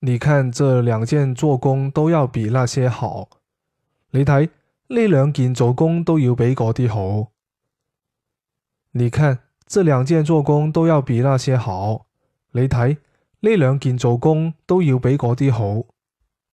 你看这两件做工都要比那些好，你睇呢两件做工都要比嗰啲好。你看这两件做工都要比那些好，你睇呢两件做工都要比嗰啲好。